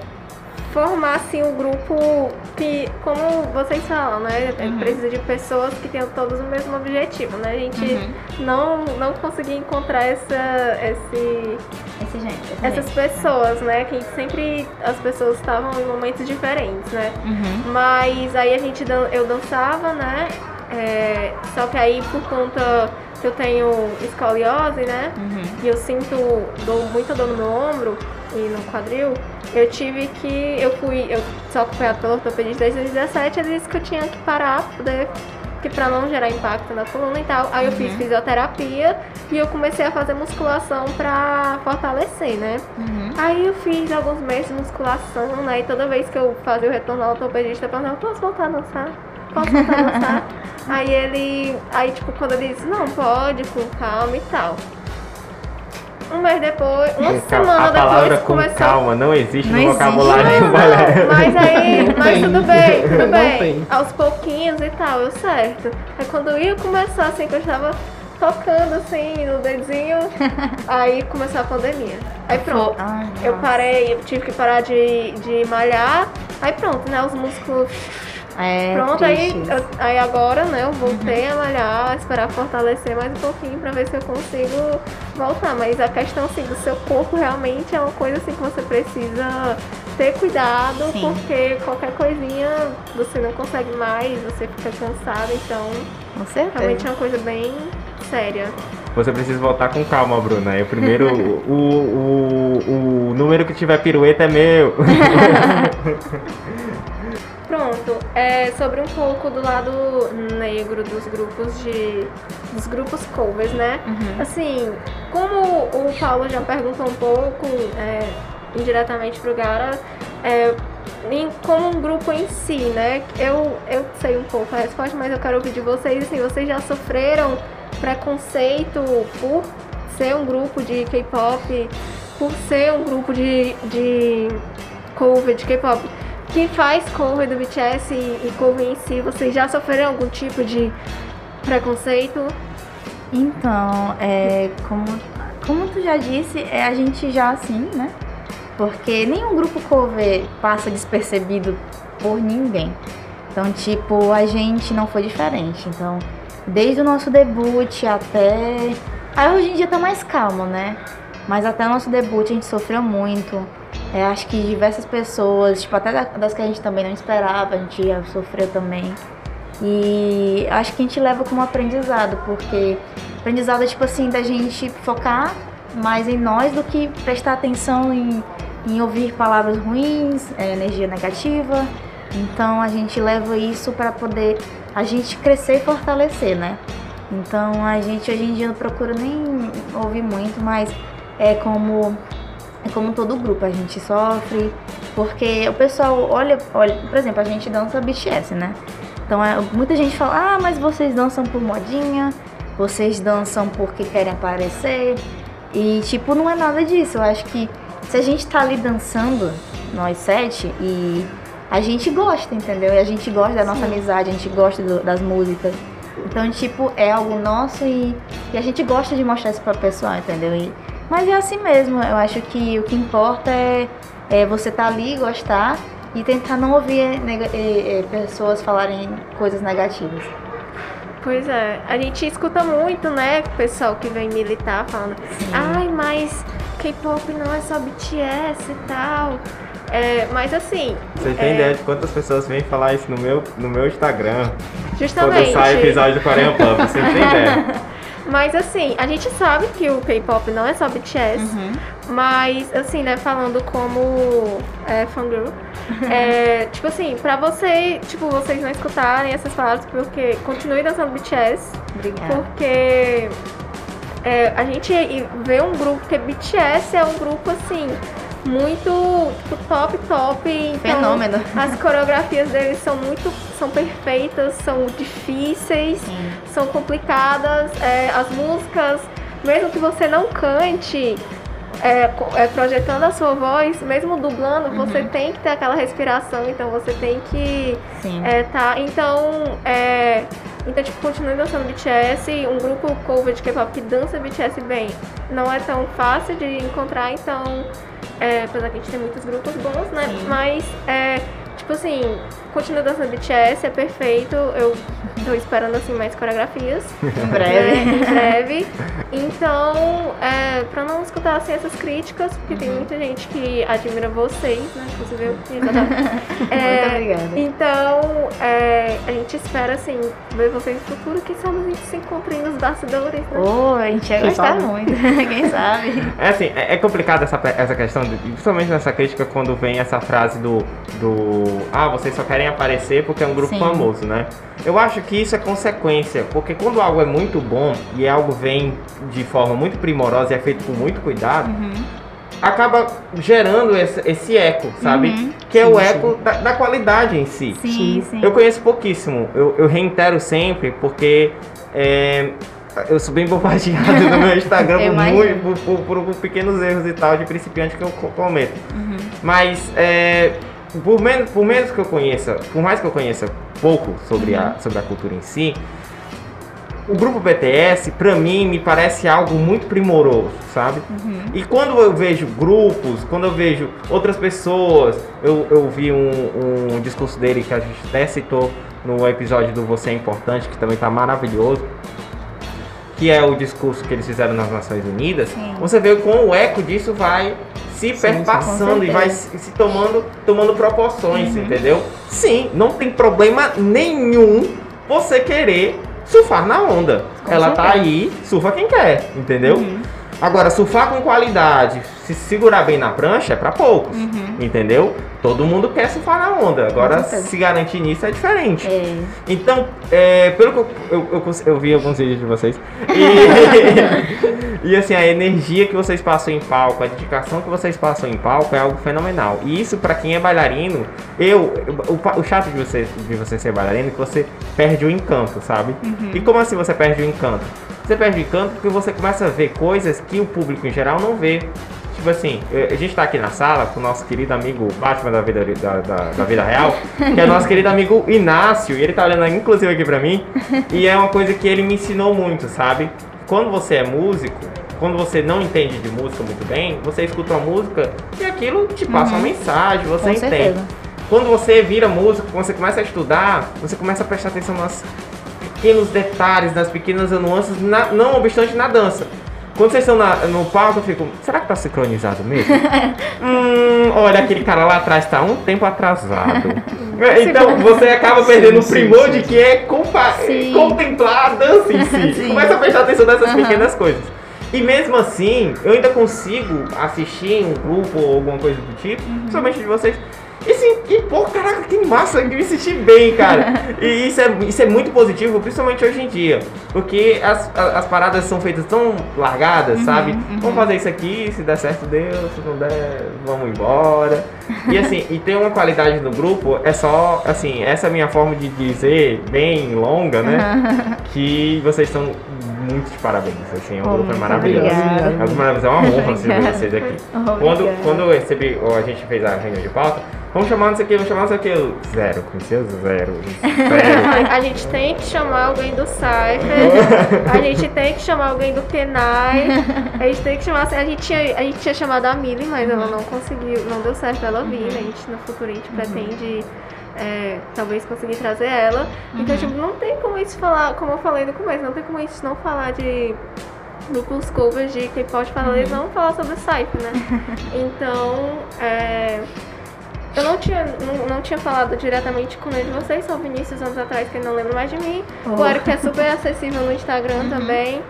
formar, assim, um grupo que, como vocês falam, né, Uhum. precisa de pessoas que tenham todos o mesmo objetivo, né, a gente Uhum. não, não conseguia encontrar essa, esse, Esse gente. essas pessoas, né, que sempre as pessoas estavam em momentos diferentes, né, Uhum. mas aí a gente eu dançava, né? É, só que aí por conta que eu tenho escoliose, né? Uhum. E eu sinto dor, muita dor no meu ombro e no quadril, eu tive que. Eu fui. Eu sou acompanhada pelo ortopedista desde 2017, ele disse que eu tinha que parar pra poder. Que pra não gerar impacto na coluna e tal. Aí eu fiz Uhum. fisioterapia e eu comecei a fazer musculação pra fortalecer, né? Uhum. Aí eu fiz alguns meses de musculação, né? E toda vez que eu fazia o retorno ao ortopedista, eu perguntava, posso voltar a dançar? Posso voltar a dançar? aí ele, aí tipo, quando ele disse, não, pode, com calma e tal. Um mês depois, uma Com cal- semana a palavra depois com começou... calma não existe Não no existe. vocabulário Não, balé. mas aí, Não mas tem. tudo bem, tudo Não bem. tem. Aos pouquinhos e tal, eu certo. Aí quando eu ia começar, assim, que eu estava tocando assim no dedinho, aí começou a pandemia. Aí pronto. Ai, Eu nossa. parei, eu tive que parar de, de malhar. Aí pronto, né? Os músculos. É pronto, aí, eu- aí agora, né? Eu voltei a malhar, esperar fortalecer mais um pouquinho pra ver se eu consigo voltar. Mas a questão assim do seu corpo realmente é uma coisa assim que você precisa ter cuidado, Sim. porque qualquer coisinha você não consegue mais, você fica cansado, então Com certeza. realmente é uma coisa bem séria. Você precisa voltar com calma, Bruna. Eu primeiro, o, o, o número que tiver pirueta é meu. Pronto, é sobre um pouco do lado negro dos grupos de. dos grupos covers, né? Uhum. Assim, como o Paulo já perguntou um pouco é, indiretamente pro Gara, é, em- como um grupo em si, né? Eu, eu sei um pouco a resposta, mas eu quero ouvir de vocês, assim, vocês já sofreram preconceito por ser um grupo de K-pop, por ser um grupo de, de cover de K-pop? Que faz cover do BTS e, e cover em si, vocês já sofreram algum tipo de preconceito? Então, é, como, como tu já disse, é a gente já assim, né? Porque nenhum grupo cover passa despercebido por ninguém. Então, tipo, a gente não foi diferente. Então, desde o nosso debut até. Aí hoje em dia tá mais calmo, né? Mas até o nosso debut a gente sofreu muito. É, acho que diversas pessoas, tipo, até da- das que a gente também não esperava, a gente já sofreu também. E acho que a gente leva como aprendizado, porque aprendizado é tipo assim, da gente focar mais em nós do que prestar atenção em, em ouvir palavras ruins, é, energia negativa. Então a gente leva isso para poder a gente crescer e fortalecer, né? Então a gente hoje em dia não procura nem ouvir muito, mas é como é como todo grupo, a gente sofre, porque o pessoal olha, olha, por exemplo, a gente dança BTS, né? Então é, muita gente fala, ah, mas vocês dançam por modinha, vocês dançam porque querem aparecer. E tipo, não é nada disso. Eu acho que se a gente tá ali dançando, nós sete, e a gente gosta, entendeu? E a gente gosta da nossa amizade, a gente gosta do- das músicas. Então, tipo, é algo nosso e, e a gente gosta de mostrar isso pra pessoal, entendeu? E- mas é assim mesmo, eu acho que o que importa é, é você tá ali, gostar e tentar não ouvir nega- eh, eh, pessoas falarem coisas negativas. Pois é, a gente escuta muito, né, o pessoal que vem militar falando, ai, mas K-pop não é só BTS e tal. É, mas assim, Você tem É. ideia de quantas pessoas vêm falar isso no meu, no meu Instagram? Quando justamente. sai episódio do Coreia Pub, você tem ideia. Mas assim, a gente sabe que o K-pop não é só BTS, mas assim, né, falando como é, fangirl, é, tipo assim, pra você, tipo, vocês não escutarem essas palavras, porque continue dançando BTS, Obrigada. porque é, a gente vê um grupo, porque BTS é um grupo assim, muito tipo, top, top. Então, Fenômeno. As coreografias deles são muito. são perfeitas, são difíceis, Sim. São complicadas. é, as músicas, mesmo que você não cante. é, é, projetando a sua voz, mesmo dublando, você tem que ter aquela respiração, então você tem que é, tá, então, é, então, tipo, continue dançando BTS, um grupo cover de K-pop que dança BTS bem, não é tão fácil de encontrar, então, é, apesar que a gente tem muitos grupos bons, né, Sim. mas, é, tipo assim, continue dançando BTS, é perfeito, eu tô esperando, assim, mais coreografias, Em né, breve. em breve, então, é, pra não escutar, assim, essas críticas, porque tem muita gente que admira vocês, né, inclusive eu, É, Muito obrigada. então, é, a gente espera, assim, ver vocês no futuro. Quem sabe a gente se encontre nos bastidores, né? Oh, a gente ia gostar muito. Quem sabe? É assim, é, é complicado essa, essa questão, de, principalmente nessa crítica, quando vem essa frase do, do. Ah, vocês só querem aparecer porque é um grupo Sim. famoso, né? Eu acho que isso é consequência, porque quando algo é muito bom e algo vem de forma muito primorosa e é feito com muito cuidado, acaba gerando esse, esse eco, sabe? Uhum. Que é o Sim, eco da, da qualidade em si. Sim, sim. Eu conheço pouquíssimo, eu, eu reitero sempre, porque é, eu sou bem bombardeado no meu Instagram por, por- por- por pequenos erros e tal de principiante que eu co- cometo. Mas é, por, menos, por menos que eu conheça, por mais que eu conheça pouco sobre, a, sobre a cultura em si, o grupo BTS, pra mim, me parece algo muito primoroso, sabe? E quando eu vejo grupos, quando eu vejo outras pessoas, eu, eu vi um, um discurso dele que a gente até citou no episódio do Você é Importante, que também tá maravilhoso, que é o discurso que eles fizeram nas Nações Unidas, Sim. você vê como o eco disso vai se sim, perpassando e vai se, tomando, tomando proporções, Uhum. entendeu? Sim, não tem problema nenhum você querer surfar na onda. Com Ela tá certeza. aí, surfa quem quer, entendeu? Uhum. Agora, surfar com qualidade, se segurar bem na prancha é pra poucos, entendeu? Todo mundo quer surfar na onda. Agora, Uhum. se garantir nisso é diferente. É. Então, é, pelo que eu, eu, eu, eu vi alguns vídeos de vocês. E, e, assim, a energia que vocês passam em palco, a dedicação que vocês passam em palco é algo fenomenal. E isso, pra quem é bailarino, eu. O, o chato de você, de você ser bailarino é que você perde o encanto, sabe? E como assim você perde o encanto? Você perde o encanto porque você começa a ver coisas que o público em geral não vê. Tipo assim, eh, a gente tá aqui na sala com o nosso querido amigo Batman da vida, da, da, da vida real, que é nosso querido amigo Inácio, e ele tá olhando inclusive aqui pra mim, e é uma coisa que ele me ensinou muito, sabe? Quando você é músico, quando você não entende de música muito bem, você escuta uma música e aquilo te passa uma mensagem, você Com entende. certeza. Quando você vira músico, quando você começa a estudar, você começa a prestar atenção nos pequenos detalhes, nas pequenas nuances, na- não obstante na dança. Quando vocês estão na- no palco, eu fico, será que tá sincronizado mesmo? hum, olha, aquele cara lá atrás tá um tempo atrasado. então você acaba perdendo o sim, primor sim, de que é Sim. contemplar a dança em si. Sim. Começa a prestar atenção nessas Aham. pequenas coisas. E mesmo assim, eu ainda consigo assistir um grupo ou alguma coisa do tipo, somente de vocês. E sim, e pô, caraca, que massa, eu me senti bem, cara. e isso é, isso é muito positivo, principalmente hoje em dia. Porque as, as paradas são feitas tão largadas, sabe? Vamos fazer isso aqui, se der certo, deu, se não der, vamos embora. E assim, e tem uma qualidade no grupo, é só, assim, essa é a minha forma de dizer, bem longa, né? que vocês estão muito de parabéns, assim, o Oh, grupo é maravilhoso. obrigada. É um maravilhoso, é uma honra receber vocês aqui. Quando, quando eu recebi, ou a gente fez a reunião de pauta, Vamos chamar não sei o que, vamos chamar não sei o que. Zero, conheceu? Zero. Zero. A gente tem que chamar alguém do Cypher, a gente tem que chamar alguém do Kenai, a gente tem que chamar. A gente tinha, a gente tinha chamado a Millie, mas ela não conseguiu, não deu certo ela vir? A gente no futuro a gente pretende. é, talvez conseguir trazer ela. Então, tipo, não tem como a gente falar, como eu falei no começo, não tem como a gente não falar de grupos covers de K-pop falar, eles não falar sobre o Cypher, né? Então, é, eu não tinha, não, não tinha falado diretamente com nenhum de vocês, só o Vinícius anos atrás, que ele não lembra mais de mim. O Oh. Eric é super acessível no Instagram também.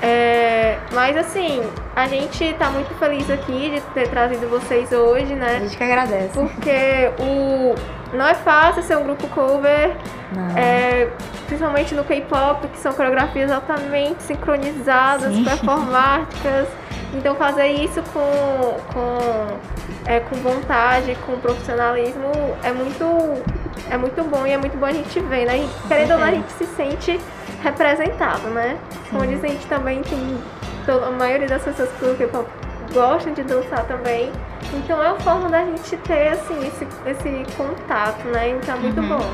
É, mas assim, a gente tá muito feliz aqui de ter trazido vocês hoje, A né? gente que agradece. Porque o, não é fácil ser um grupo cover, é, principalmente no K-pop, que são coreografias altamente sincronizadas, Sim. performáticas. Então fazer isso com, com, é, com vontade, com profissionalismo é muito, é muito bom e é muito bom a gente ver, né? E, querendo ou não, a gente se sente representado, né? Como diz, a gente também tem. A maioria das pessoas que o K-pop gostam de dançar também. Então é uma forma da gente ter assim, esse, esse contato, né? Então é muito bom.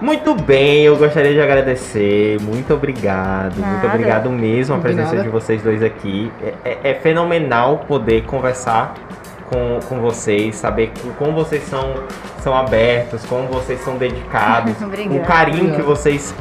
Muito bem, eu gostaria de agradecer. Muito obrigado. Muito Nada. obrigado mesmo a presença nada. de vocês dois aqui. É, é- é fenomenal poder conversar com, com vocês, saber como vocês são, são abertos, como vocês são dedicados, o carinho que vocês,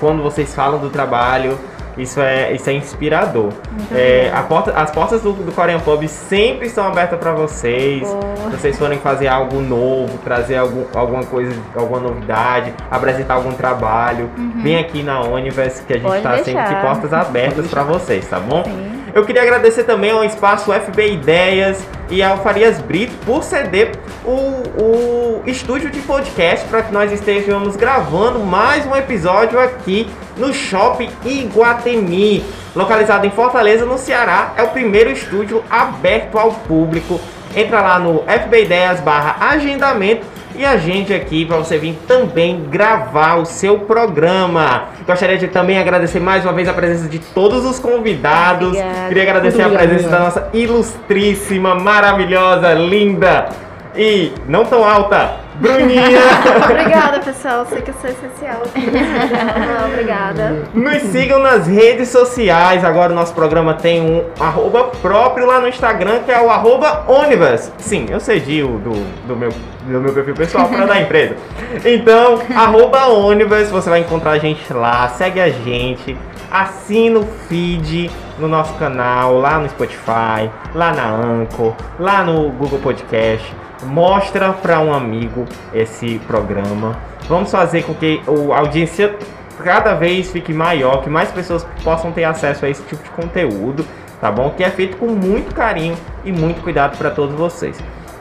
quando vocês falam do trabalho. Isso é, isso é inspirador. É, porta- as portas do, do Korean Pub sempre estão abertas para vocês. Se vocês forem fazer algo novo, trazer algum, alguma coisa, alguma novidade, apresentar algum trabalho, vem aqui na Universe que a gente está sempre de portas abertas para vocês, tá bom? Sim. Eu queria agradecer também ao Espaço FB Ideias e ao Farias Brito por ceder o, o estúdio de podcast para que nós estejamos gravando mais um episódio aqui no Shopping Iguatemi, localizado em Fortaleza, no Ceará. É o primeiro estúdio aberto ao público. Entra lá no FB Ideias barra agendamento e agende aqui para você vir também gravar o seu programa. Gostaria de também agradecer mais uma vez a presença de todos os convidados. Obrigada. Queria agradecer a presença da nossa ilustríssima, maravilhosa, linda e não tão alta, Bruninha. Obrigada, pessoal. Sei que eu sou essencial. Não, obrigada. Nos sigam nas redes sociais. Agora o nosso programa tem um arroba próprio lá no Instagram, que é o arroba Onivers. Sim, eu cedi o do, do, meu, do meu perfil pessoal para da empresa. Então, arroba Onivers, você vai encontrar a gente lá. Segue a gente. Assina o feed no nosso canal, lá no Spotify, lá na Anchor, lá no Google Podcast. Mostra para um amigo esse programa. Vamos fazer com que a audiência cada vez fique maior, que mais pessoas possam ter acesso a esse tipo de conteúdo, tá bom? Que é feito com muito carinho e muito cuidado para todos vocês.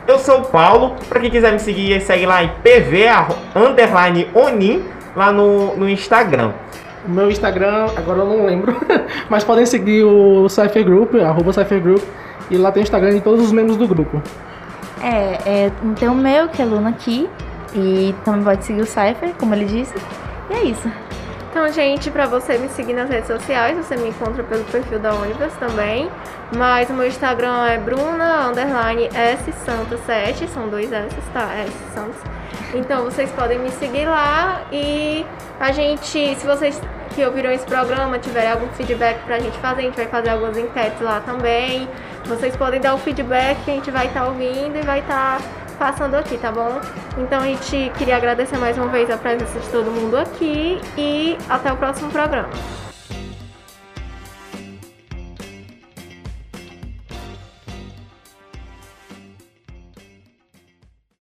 Eu sou o Paulo, para quem quiser me seguir, segue lá em PV underline Onin lá no, no Instagram. O meu Instagram, agora eu não lembro, mas podem seguir o Cypher Group, arroba Cypher Group, e lá tem o Instagram de todos os membros do grupo. É, é, tem o meu, que é Luna aqui. E também pode seguir o Cypher, como ele disse. E é isso. Então, gente, pra você me seguir nas redes sociais, você me encontra pelo perfil da Univers também. Mas o meu Instagram é Bruna underline S Santos 7, são dois S, tá? S Santos. Então vocês podem me seguir lá e a gente, se vocês que ouviram esse programa tiverem algum feedback pra gente fazer, a gente vai fazer algumas enquetes lá também. Vocês podem dar o feedback que a gente vai estar ouvindo e vai estar passando aqui, tá bom? Então a gente queria agradecer mais uma vez a presença de todo mundo aqui e até o próximo programa.